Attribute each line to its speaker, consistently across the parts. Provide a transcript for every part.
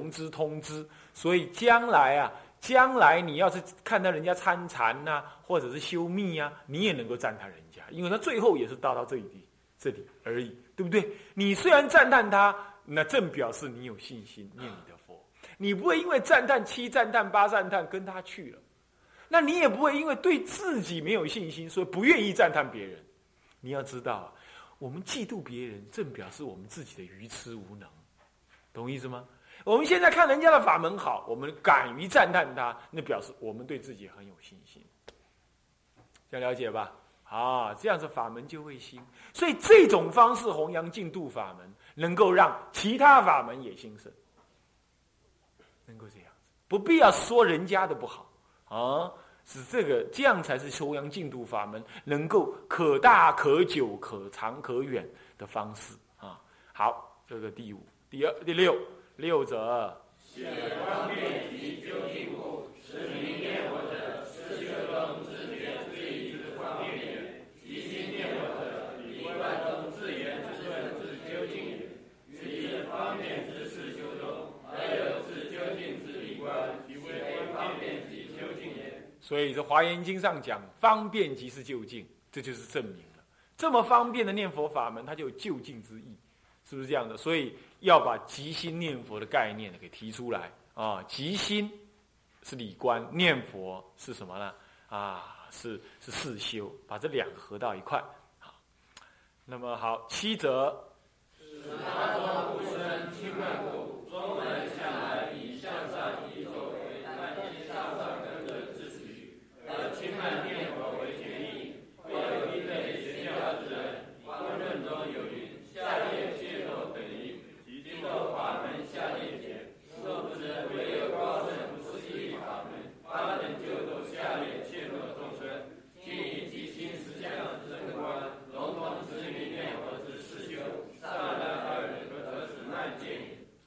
Speaker 1: 融之通知，所以将来啊，将来你要是看到人家参禅呐，或者是修密啊，你也能够赞叹人家，因为他最后也是达到这一地这里而已，对不对？你虽然赞叹他，那正表示你有信心念你的佛，你不会因为赞叹七赞叹八赞叹跟他去了，那你也不会因为对自己没有信心，所以不愿意赞叹别人。你要知道，我们嫉妒别人，正表示我们自己的愚痴无能。懂意思吗？我们现在看人家的法门好，我们敢于赞叹他，那表示我们对自己很有信心。这样了解吧？啊，这样子法门就会兴。所以这种方式弘扬净土法门，能够让其他法门也兴盛，能够这样子，不必要说人家的不好啊，是这个这样才是弘扬净土法门能够可大可久、可长可远的方式啊。好，这个第五。第二、第六，六者。方便及究竟故，是名念佛者，是修中自觉自意之方便也；即心念佛者，理观中自言自顺自究竟也。即方便之事修中，而有自究竟之理观，即为方便即究竟也。所以这《华严经》上讲，方便即是究竟，这就是证明了，这么方便的念佛法门，它就有就近之意，是不是这样的？所以。要把即心念佛的概念给提出来啊！即心是理观，念佛是什么呢？啊，是是四修，把这两个合到一块。好，那么好，七则。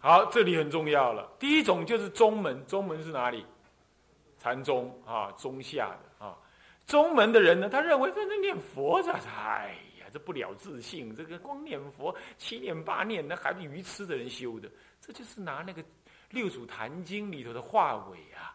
Speaker 1: 好，这里很重要了。第一种就是中门，中门是哪里？禅宗啊，中下的啊。中门的人呢，他认为在那念佛，这哎呀，这不了自信，这个光念佛七念八念，那还是愚痴的人修的。这就是拿那个六祖坛经里头的话尾啊，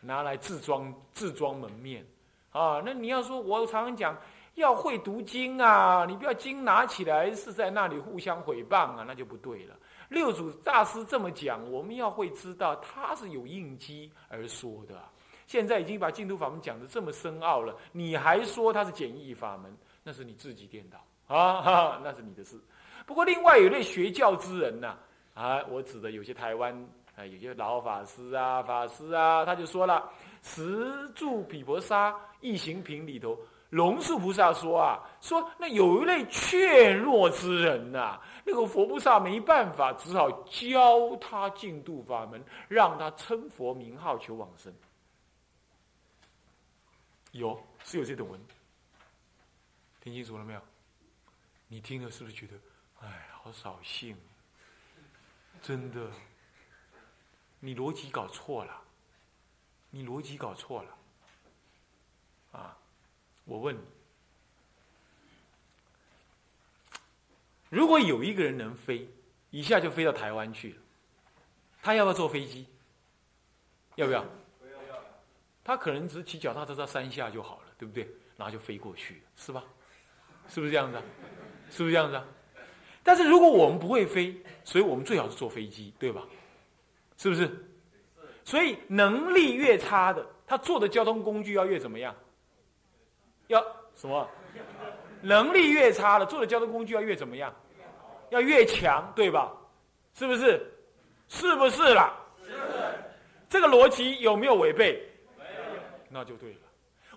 Speaker 1: 拿来自装自装门面啊。那你要说，我常常讲要会读经啊，你不要经拿起来是在那里互相毁谤啊，那就不对了。六祖大师这么讲，我们要会知道他是有应机而说的。现在已经把净土法门讲的这么深奥了，你还说他是简易法门，那是你自己颠倒啊，那是你的事。不过另外有类学教之人呐，啊，我指的有些台湾啊，有些老法师啊、法师啊，他就说了，《十住毗婆沙异行品》里头。龙树菩萨说啊，说那有一类怯弱之人呐，那个佛菩萨没办法，只好教他净度法门，让他称佛名号求往生。有是有这种文，听清楚了没有？你听了是不是觉得，哎，好扫兴？真的，你逻辑搞错了，你逻辑搞错了，我问你：如果有一个人能飞，一下就飞到台湾去了，他要不要坐飞机？要不要？他可能只骑脚踏车到山下就好了，对不对？然后就飞过去了，是吧？是不是这样子？是不是这样子？但是如果我们不会飞，所以我们最好是坐飞机，对吧？是不是？所以能力越差的，他坐的交通工具要越怎么样？要什么？能力越差了，做的交通工具要越怎么样？要越强，对吧？是不是？是不是啦？是。这个逻辑有没有违背？没有。那就对了。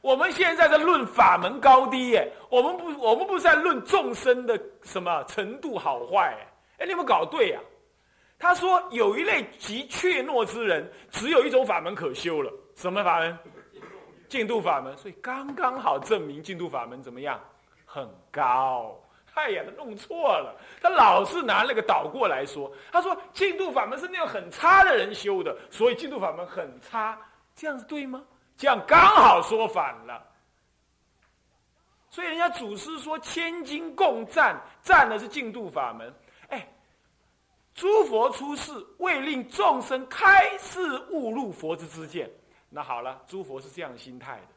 Speaker 1: 我们现在在论法门高低耶，我们不，我们不是在论众生的什么程度好坏。哎，你们搞对呀。他说有一类极怯懦之人，只有一种法门可修了，什么法门？净度法门，所以刚刚好证明净度法门怎么样？很高。哎呀，他弄错了，他老是拿那个倒过来说。他说净度法门是那种很差的人修的，所以净度法门很差，这样子对吗？这样刚好说反了。所以人家祖师说千金共赞，赞的是净度法门。哎，诸佛出世，为令众生开示悟入佛之知见。那好了，诸佛是这样心态的。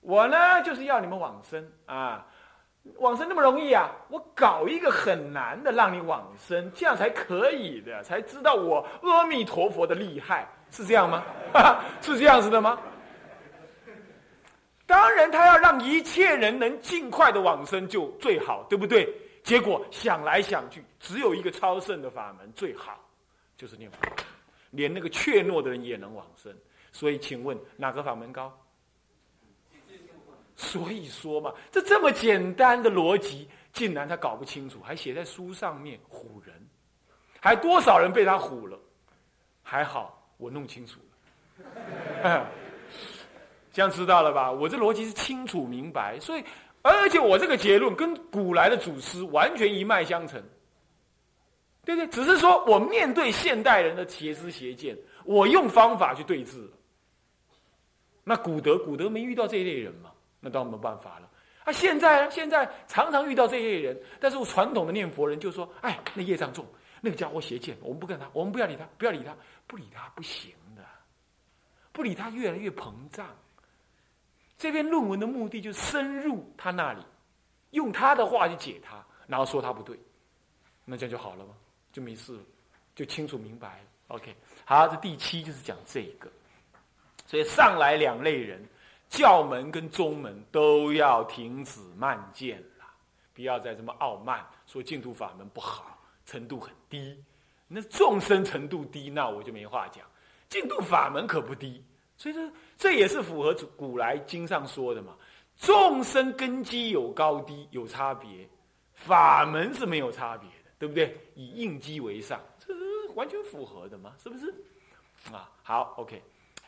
Speaker 1: 我呢，就是要你们往生啊，往生那么容易啊？我搞一个很难的，让你往生，这样才可以的，才知道我阿弥陀佛的厉害，是这样吗？是这样子的吗？当然，他要让一切人能尽快的往生就最好，对不对？结果想来想去，只有一个超胜的法门最好，就是念佛，连那个怯懦的人也能往生。所以，请问哪个法门高？所以说嘛，这这么简单的逻辑，竟然他搞不清楚，还写在书上面唬人，还多少人被他唬了？还好我弄清楚了，这样知道了吧？我这逻辑是清楚明白，所以。而且我这个结论跟古来的祖师完全一脉相承，对不对？只是说我面对现代人的邪知邪见，我用方法去对治。那古德古德没遇到这一类人嘛？那当然没办法了。啊，现在现在常常遇到这一类人，但是我传统的念佛人就说：“哎，那业障重，那个家伙邪见，我们不跟他，我们不要理他，不要理他，不理他不行的，不理他越来越膨胀。”这篇论文的目的就深入他那里，用他的话去解他，然后说他不对，那这样就好了吗？就没事了，就清楚明白了。OK，好，这第七就是讲这个，所以上来两类人，教门跟宗门都要停止慢见了，不要再这么傲慢，说净土法门不好，程度很低，那众生程度低，那我就没话讲，净土法门可不低。所以说，这也是符合古来经上说的嘛。众生根基有高低，有差别，法门是没有差别的，对不对？以应机为上，这是完全符合的嘛，是不是？啊，好，OK。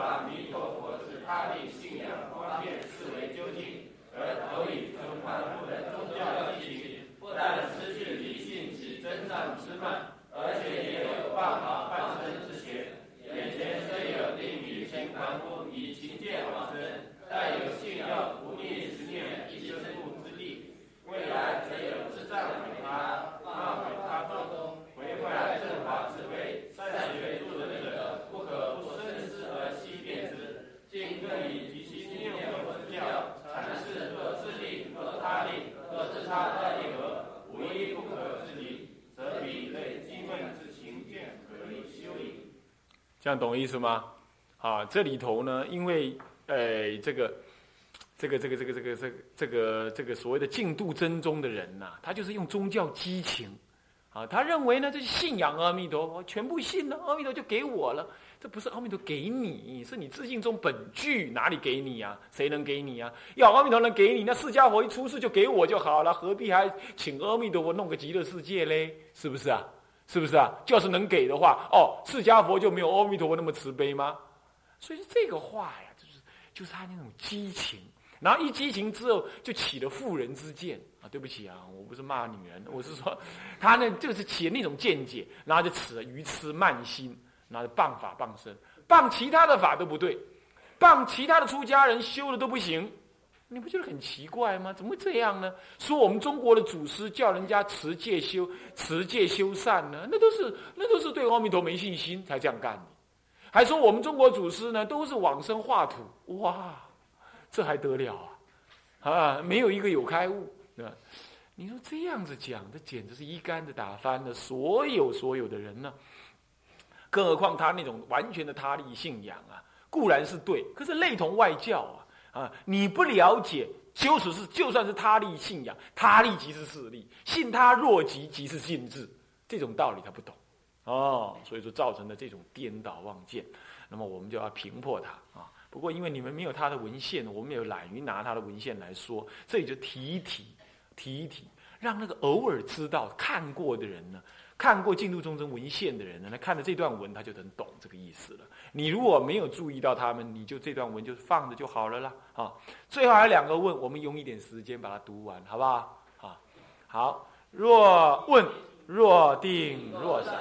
Speaker 1: 把弥陀佛之他力信仰方
Speaker 2: 便视为究竟，而投以成凡物的宗教意义，
Speaker 1: 不但失去理性及增长之慢。懂意思吗？啊，这里头呢，因为呃，这个，这个，这个，这个，这个，这个，这个，所谓的净度真宗的人呐，他就是用宗教激情，啊，他认为呢，这是信仰阿弥陀佛，全部信了，阿弥陀就给我了。这不是阿弥陀给你，是你自信中本具，哪里给你呀？谁能给你呀？要阿弥陀能给你，那释迦佛一出世就给我就好了，何必还请阿弥陀佛弄个极乐世界嘞？是不是啊？是不是啊？要是能给的话，哦，释迦佛就没有阿弥陀佛那么慈悲吗？所以这个话呀，就是就是他那种激情，然后一激情之后就起了妇人之见啊！对不起啊，我不是骂女人，我是说他呢就是起了那种见解，然后就起了愚痴慢心，然后就谤法谤身，谤其他的法都不对，谤其他的出家人修的都不行。你不觉得很奇怪吗？怎么会这样呢？说我们中国的祖师叫人家持戒修持戒修善呢？那都是那都是对阿弥陀没信心才这样干的。还说我们中国祖师呢都是往生化土，哇，这还得了啊？啊，没有一个有开悟，对吧？你说这样子讲，这简直是一竿子打翻了所有所有的人呢。更何况他那种完全的他力信仰啊，固然是对，可是类同外教啊。啊！你不了解，就是是，就算是他立信仰，他立即是势力，信他若即即是信智，这种道理他不懂，哦，所以说造成的这种颠倒妄见，那么我们就要平破他啊。不过因为你们没有他的文献，我们也懒于拿他的文献来说，这里就提一提，提一提，让那个偶尔知道看过的人呢，看过净土宗宗文献的人呢，他看了这段文，他就能懂这个意思了。你如果没有注意到他们，你就这段文就放着就好了啦。啊，最后还有两个问，我们用一点时间把它读完，好不好？啊，好。若问，若定，若散。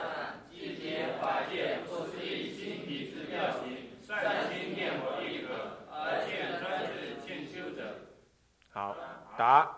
Speaker 1: 好，答。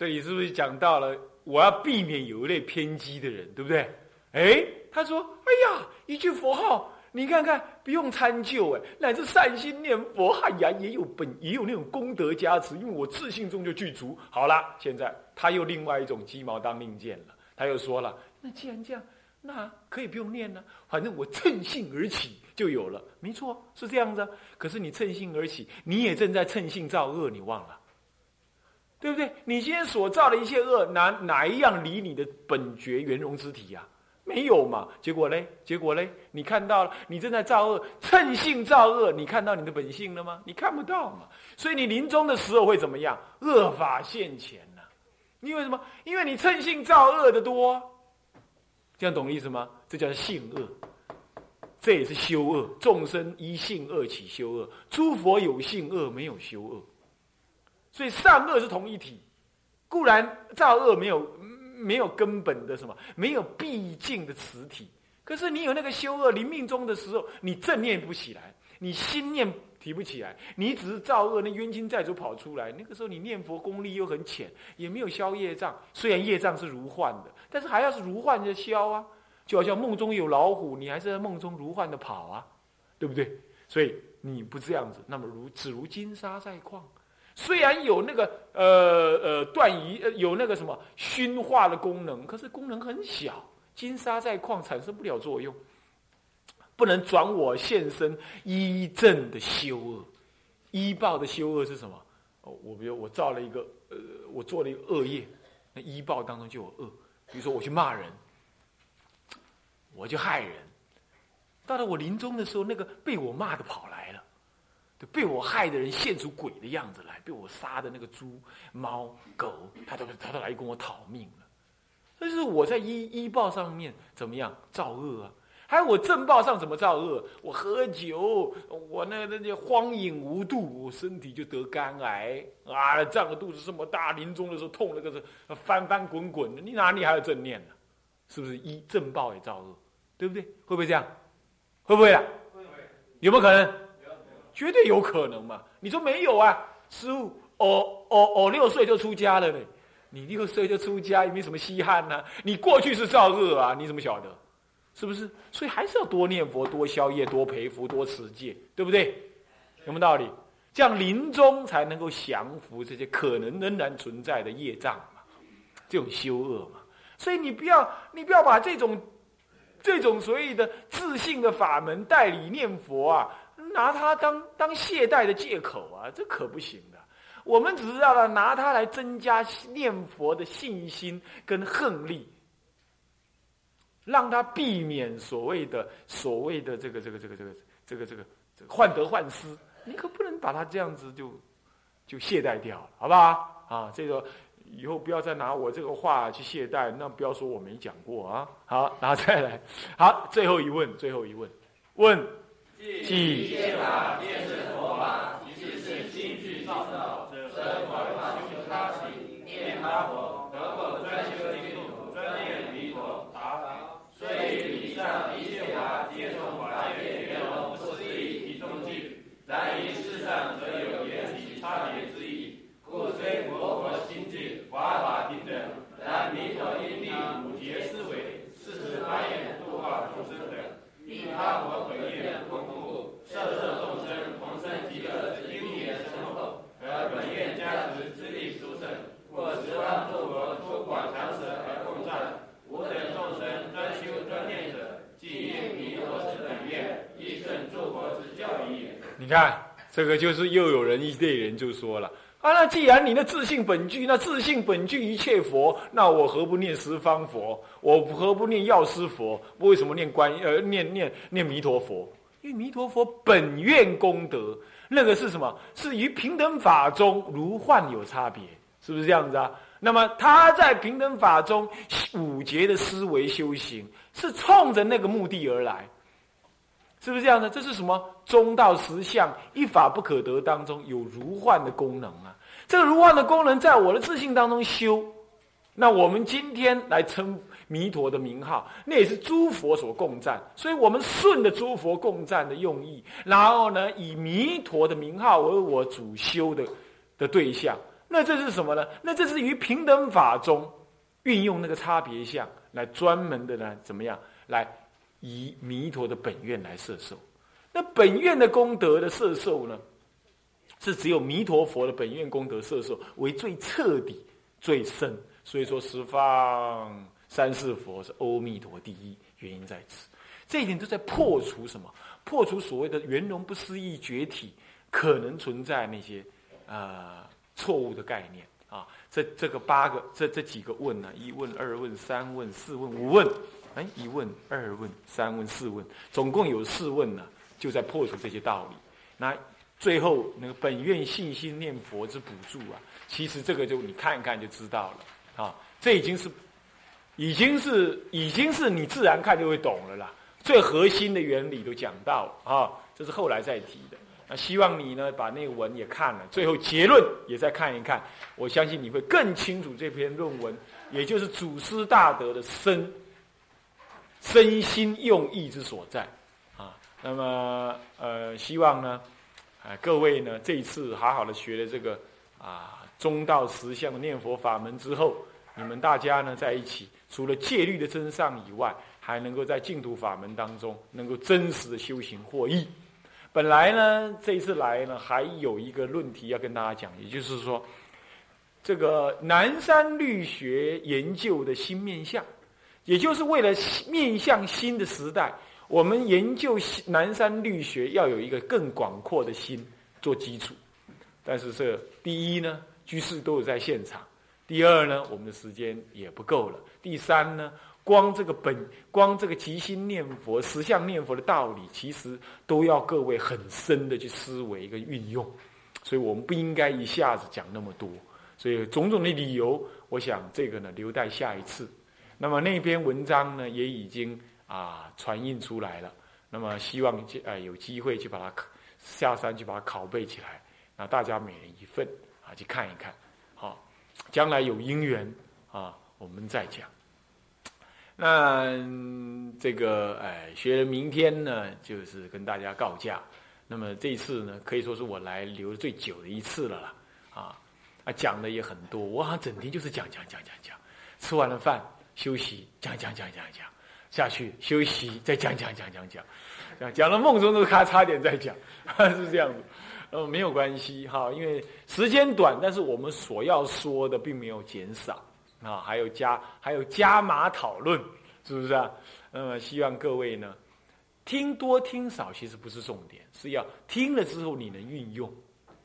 Speaker 1: 这里是不是讲到了我要避免有一类偏激的人，对不对？哎，他说：“哎呀，一句佛号，你看看，不用参究，哎，乃至善心念佛，哎呀，也有本也有那种功德加持，因为我自信中就具足。好了，现在他又另外一种鸡毛当令箭了，他又说了：那既然这样，那可以不用念呢，反正我趁兴而起就有了。没错，是这样子。可是你趁兴而起，你也正在趁兴造恶，你忘了。”对不对？你今天所造的一切恶，哪哪一样离你的本觉圆融之体呀？没有嘛？结果嘞？结果嘞？你看到了，你正在造恶，趁性造恶，你看到你的本性了吗？你看不到嘛？所以你临终的时候会怎么样？恶法现前呐！因为什么？因为你趁性造恶的多，这样懂意思吗？这叫性恶，这也是修恶。众生依性恶起修恶，诸佛有性恶，没有修恶。所以善恶是同一体，固然造恶没有没有根本的什么，没有毕竟的实体。可是你有那个修恶临命中的时候，你正念不起来，你心念提不起来，你只是造恶，那冤亲债主跑出来。那个时候你念佛功力又很浅，也没有消业障。虽然业障是如幻的，但是还要是如幻的消啊。就好像梦中有老虎，你还是在梦中如幻的跑啊，对不对？所以你不这样子，那么如只如金沙在矿。虽然有那个呃呃断疑呃有那个什么熏化的功能，可是功能很小，金沙在矿产生不了作用，不能转我现身依正的修恶，依报的修恶是什么？哦，我比如我造了一个呃，我做了一个恶业，那依报当中就有恶，比如说我去骂人，我就害人，到了我临终的时候，那个被我骂的跑来了。被我害的人现出鬼的样子来，被我杀的那个猪、猫、狗，他都他都来跟我讨命了。但是我在医医报上面怎么样造恶啊？还有我正报上怎么造恶？我喝酒，我那那些荒淫无度，我身体就得肝癌啊！胀个肚子这么大，临终的时候痛那个是翻翻滚滚的，你哪里还有正念呢？是不是医正报也造恶？对不对？会不会这样？会不会啊？有没有可能？绝对有可能嘛？你说没有啊？师傅，我我我六岁就出家了呢。你六岁就出家也没什么稀罕呢。你过去是造恶啊？你怎么晓得？是不是？所以还是要多念佛、多消业、多培福、多持戒，对不对？有没有道理？这样临终才能够降服这些可能仍然存在的业障嘛？这种修恶嘛？所以你不要，你不要把这种这种所谓的自信的法门代理念佛啊。拿它当当懈怠的借口啊，这可不行的。我们只是要拿它来增加念佛的信心跟恨力，让他避免所谓的所谓的这个这个这个这个这个这个这个患得患失。你可不能把它这样子就就懈怠掉，好不好？啊，这个以后不要再拿我这个话去懈怠，那不要说我没讲过啊。好，然后再来，好，最后一问，最后一问，问。即天法便是佛法，即是心具造道，则广法修他行，念他佛，得果专修净土，专念弥陀。答：虽以上。你看这个就是又有人一类人就说了啊，那既然你那自信本具，那自信本具一切佛，那我何不念十方佛？我何不念药师佛？为什么念观呃念念念弥陀佛？因为弥陀佛本愿功德，那个是什么？是于平等法中如幻有差别，是不是这样子啊？那么他在平等法中五劫的思维修行，是冲着那个目的而来，是不是这样的？这是什么中道实相一法不可得当中有如幻的功能啊？这个如幻的功能在我的自信当中修，那我们今天来称弥陀的名号，那也是诸佛所共赞，所以我们顺着诸佛共赞的用意，然后呢，以弥陀的名号为我主修的的对象。那这是什么呢？那这是于平等法中运用那个差别相来专门的呢？怎么样来以弥陀的本愿来摄受？那本愿的功德的摄受呢，是只有弥陀佛的本愿功德摄受为最彻底、最深。所以说，十方三世佛是阿弥陀第一，原因在此。这一点都在破除什么？破除所谓的圆融不思议觉体可能存在那些啊。错误的概念啊！这这个八个，这这几个问呢？一问、二问、三问、四问、五问。哎，一问、二问、三问、四问，总共有四问呢，就在破除这些道理。那最后那个本愿信心念佛之补助啊，其实这个就你看一看就知道了啊。这已经是，已经是，已经是你自然看就会懂了啦。最核心的原理都讲到啊，这是后来再提的。那希望你呢，把那个文也看了，最后结论也再看一看。我相信你会更清楚这篇论文，也就是祖师大德的身身心用意之所在啊。那么呃，希望呢，啊各位呢，这一次好好的学了这个啊中道实相的念佛法门之后，你们大家呢在一起，除了戒律的真上以外，还能够在净土法门当中，能够真实的修行获益。本来呢，这一次来呢，还有一个论题要跟大家讲，也就是说，这个南山律学研究的新面向，也就是为了面向新的时代，我们研究南山律学要有一个更广阔的心做基础。但是这第一呢，居士都有在现场；第二呢，我们的时间也不够了；第三呢。光这个本，光这个即心念佛、实相念佛的道理，其实都要各位很深的去思维跟运用，所以我们不应该一下子讲那么多。所以种种的理由，我想这个呢留待下一次。那么那篇文章呢也已经啊传印出来了，那么希望呃有机会去把它下山去把它拷贝起来，那大家每人一份啊去看一看，好，将来有因缘啊我们再讲。那这个哎，学人明天呢，就是跟大家告假。那么这次呢，可以说是我来留的最久的一次了啦。啊，啊讲的也很多，我好像整天就是讲讲讲讲讲。吃完了饭休息，讲讲讲讲讲，下去休息再讲讲讲讲讲，讲讲到梦中都咔差点再讲，是这样子。呃，没有关系哈，因为时间短，但是我们所要说的并没有减少。啊，还有加还有加码讨论，是不是啊？那么希望各位呢，听多听少其实不是重点，是要听了之后你能运用，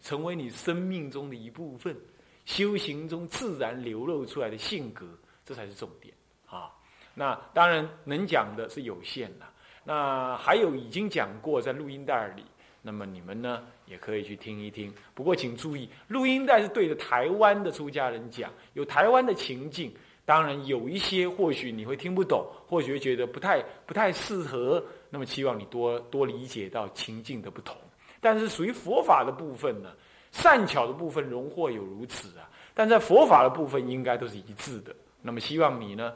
Speaker 1: 成为你生命中的一部分，修行中自然流露出来的性格，这才是重点啊。那当然能讲的是有限的，那还有已经讲过在录音带里。那么你们呢，也可以去听一听。不过请注意，录音带是对着台湾的出家人讲，有台湾的情境。当然有一些或许你会听不懂，或许会觉得不太不太适合。那么期望你多多理解到情境的不同。但是属于佛法的部分呢，善巧的部分荣获有如此啊。但在佛法的部分应该都是一致的。那么希望你呢，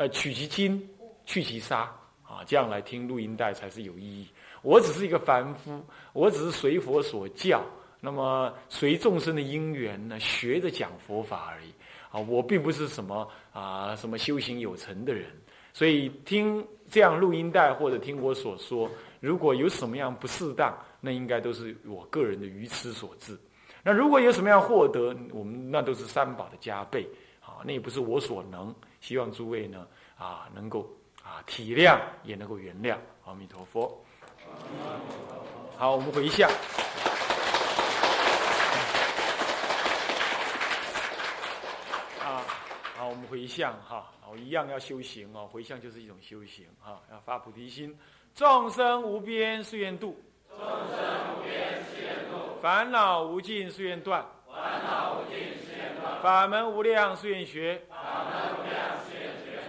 Speaker 1: 呃，取其精，去其沙啊，这样来听录音带才是有意义。我只是一个凡夫，我只是随佛所教，那么随众生的因缘呢，学着讲佛法而已。啊，我并不是什么啊什么修行有成的人，所以听这样录音带或者听我所说，如果有什么样不适当，那应该都是我个人的愚痴所致。那如果有什么样获得，我们那都是三宝的加倍啊，那也不是我所能。希望诸位呢啊能够啊体谅，也能够原谅。阿弥陀佛。好，我们回向。啊，好，我们回向哈，好，一样要修行哦。回向就是一种修行哈，要发菩提心。众生无边誓愿度，
Speaker 3: 众生无边誓愿度。
Speaker 1: 烦恼无尽誓愿断，
Speaker 3: 烦恼无尽誓愿断。
Speaker 1: 法门无量誓愿学。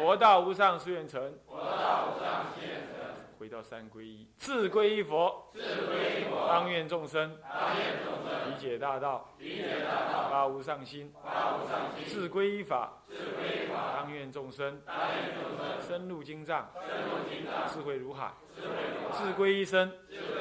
Speaker 1: 佛道无上誓愿成，
Speaker 3: 佛道无上誓愿成。
Speaker 1: 回到三皈依，自皈依佛，
Speaker 3: 自皈依佛。
Speaker 1: 当愿众生，
Speaker 3: 当愿众生。
Speaker 1: 理解大道，
Speaker 3: 理解大道。
Speaker 1: 发无上心，
Speaker 3: 发无上心。
Speaker 1: 自皈依法，
Speaker 3: 自皈依法。
Speaker 1: 当愿众生，
Speaker 3: 当愿众生。
Speaker 1: 深入经藏，
Speaker 3: 深入经藏。
Speaker 1: 智慧如海，
Speaker 3: 智慧如海。
Speaker 1: 自皈依身，
Speaker 3: 自皈依身。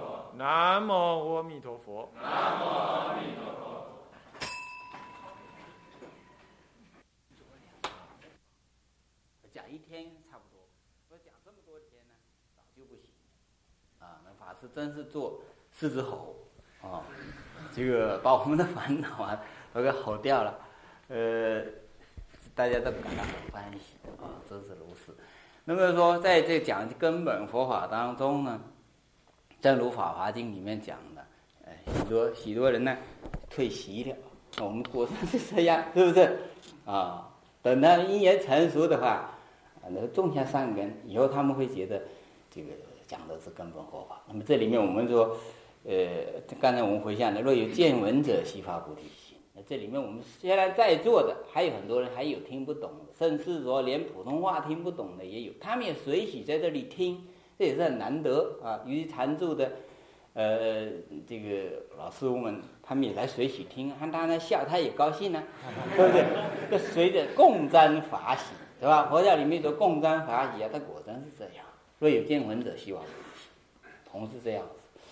Speaker 1: 南无阿弥陀佛。
Speaker 3: 南无阿弥陀佛。
Speaker 4: 讲一天差不多，说讲这么多天呢，早就不行。啊，那法师真是做狮子吼啊，这个把我们的烦恼啊都给吼掉了。呃，大家都感到很欢喜啊，真是如此。那么说，在这讲根本佛法当中呢，正如《法华经》里面讲的，哎，许多许多人呢退席了，我们果然是这样，是不是？啊，等他因缘成熟的话，啊，那种下善根，以后他们会觉得这个讲的是根本佛法。那么这里面我们说，呃，刚才我们回想的，若有见闻者，悉发菩提心。那这里面我们虽然在座的还有很多人还有听不懂，甚至说连普通话听不懂的也有，他们也随喜在这里听，这也是很难得啊。于常住的，呃，这个老师傅们，他们也来随喜听，看他那笑，他也高兴呢、对不对？这随着共沾法喜，是吧？佛教里面说共沾法喜啊，他果真是这样。若有见闻者，希望同是这样子。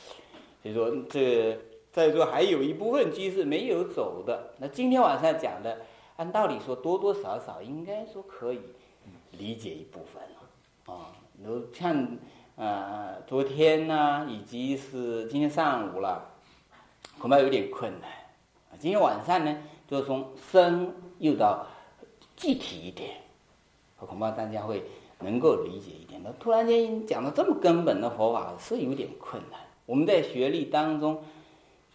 Speaker 4: 所以说，这在座还有一部分居士没有走的。那今天晚上讲的，按道理说多多少少应该说可以理解一部分了啊。如像呃昨天呢，以及是今天上午了，恐怕有点困难。今天晚上呢，就从深又到具体一点，恐怕大家会能够理解一点。那突然间讲到这么根本的佛法，是有点困难。我们在学历当中，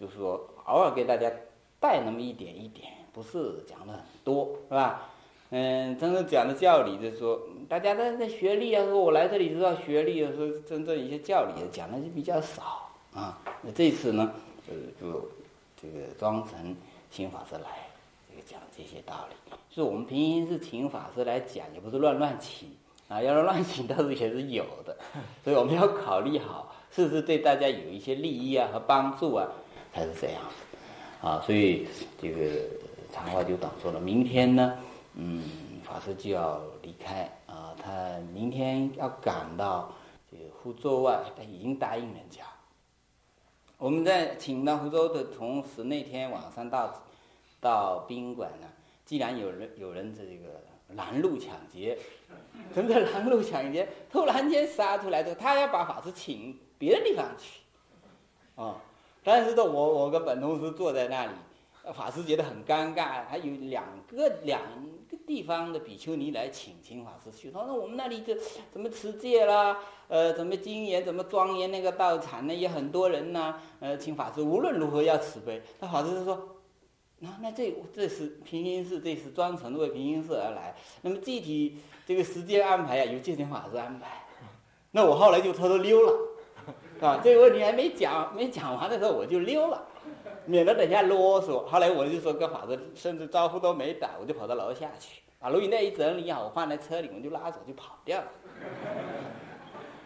Speaker 4: 就是说偶尔给大家带那么一点一点，不是讲的很多，是吧？嗯，真正讲的教理就是说，大家在在学历啊，说我来这里知道学历啊，说真正一些教理讲的就比较少啊。那这次呢，呃，就这个庄成请法师来，这个讲这些道理。就是我们平行是请法师来讲，也不是乱乱请啊，要是乱请倒是也是有的，所以我们要考虑好，是不是对大家有一些利益啊和帮助啊，才是这样子啊。所以这个长话就短说了，明天呢，嗯，法师就要离开啊，他明天要赶到这个福州外，他已经答应人家。我们在请到福州的同时，那天晚上到到宾馆呢，既然有人有人这个拦路抢劫，真的拦路抢劫，突然间杀出来的，他要把法师请别的地方去，啊、但是呢，我我跟本同事坐在那里，法师觉得很尴尬，还有两个两个地方的比丘尼来请请法师去，他说我们那里这怎么持戒啦，呃，怎么精严，怎么庄严那个道场呢，也很多人呐、呃，请法师无论如何要慈悲。那法师就说，那那这这是平行寺，这是专程为平行寺而来，那么具体这个时间安排啊，由戒行法师安排。那我后来就偷偷溜了，啊，这个问题还没讲没讲完的时候我就溜了。免得等下啰嗦。后来我就说跟法师甚至招呼都没打，我就跑到楼下去，把录音带一整理好，我放在车里，我就拉走就跑掉了。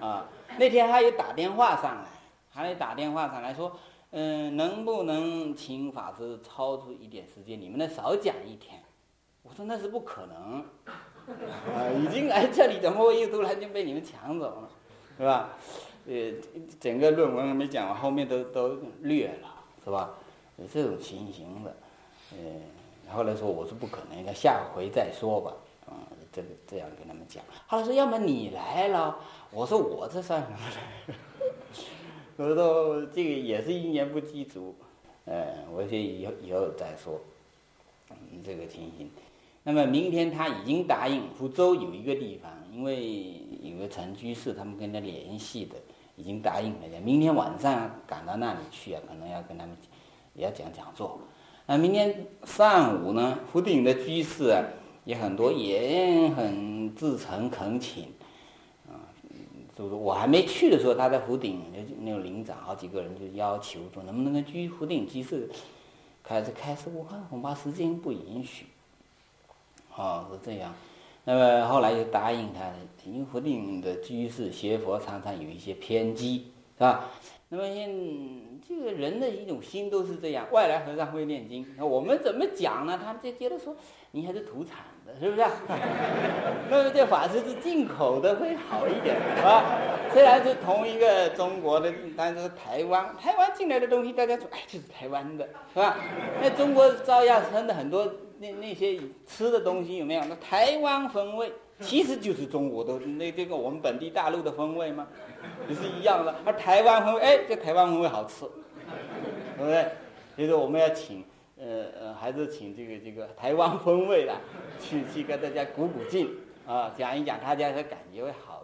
Speaker 4: 啊，那天他也打电话上来，他也打电话上来说，嗯、能不能请法师超出一点时间，你们能少讲一天？我说那是不可能，啊，已经来这里，怎么会又突然间被你们抢走了，是吧？呃，整个论文还没讲完，后面都都略了，是吧？有这种情形的，呃，后来说我说不可能，那下回再说吧，嗯、这个这样跟他们讲。后来说要么你来了，我说我这算什么呢？我说这个也是一年不积足，呃，我说以后以后再说，嗯，这个情形。那么明天他已经答应福州有一个地方，因为有个陈居士他们跟他联系的，已经答应了。明天晚上赶到那里去啊，可能要跟他们也要讲讲座。那明天上午呢，福鼎的居士也很多，也很至诚恳请，啊，就是我还没去的时候，他在福鼎那那个领长好几个人就要求说，能不能跟居福鼎居士开始开始，我看恐怕时间不允许。哦，是这样。那么后来就答应他了，因为福鼎的居士学佛常常有一些偏激，是吧？那么现这个人的一种心都是这样。外来和尚会念经，那我们怎么讲呢？他们就觉得说你还是土产的，是不是？那么这法师是进口的会好一点啊。虽然是同一个中国的，但是台湾台湾进来的东西，大家说哎，这是台湾的，是吧？那中国照样生的很多。那那些吃的东西有没有？那台湾风味其实就是中国的那这个我们本地大陆的风味嘛？也是一样的。而台湾风味，哎，这台湾风味好吃，对不对？所以说我们要请，呃呃，还是请这个这个台湾风味的，去去跟大家鼓鼓劲啊，讲一讲，大家的感觉会好。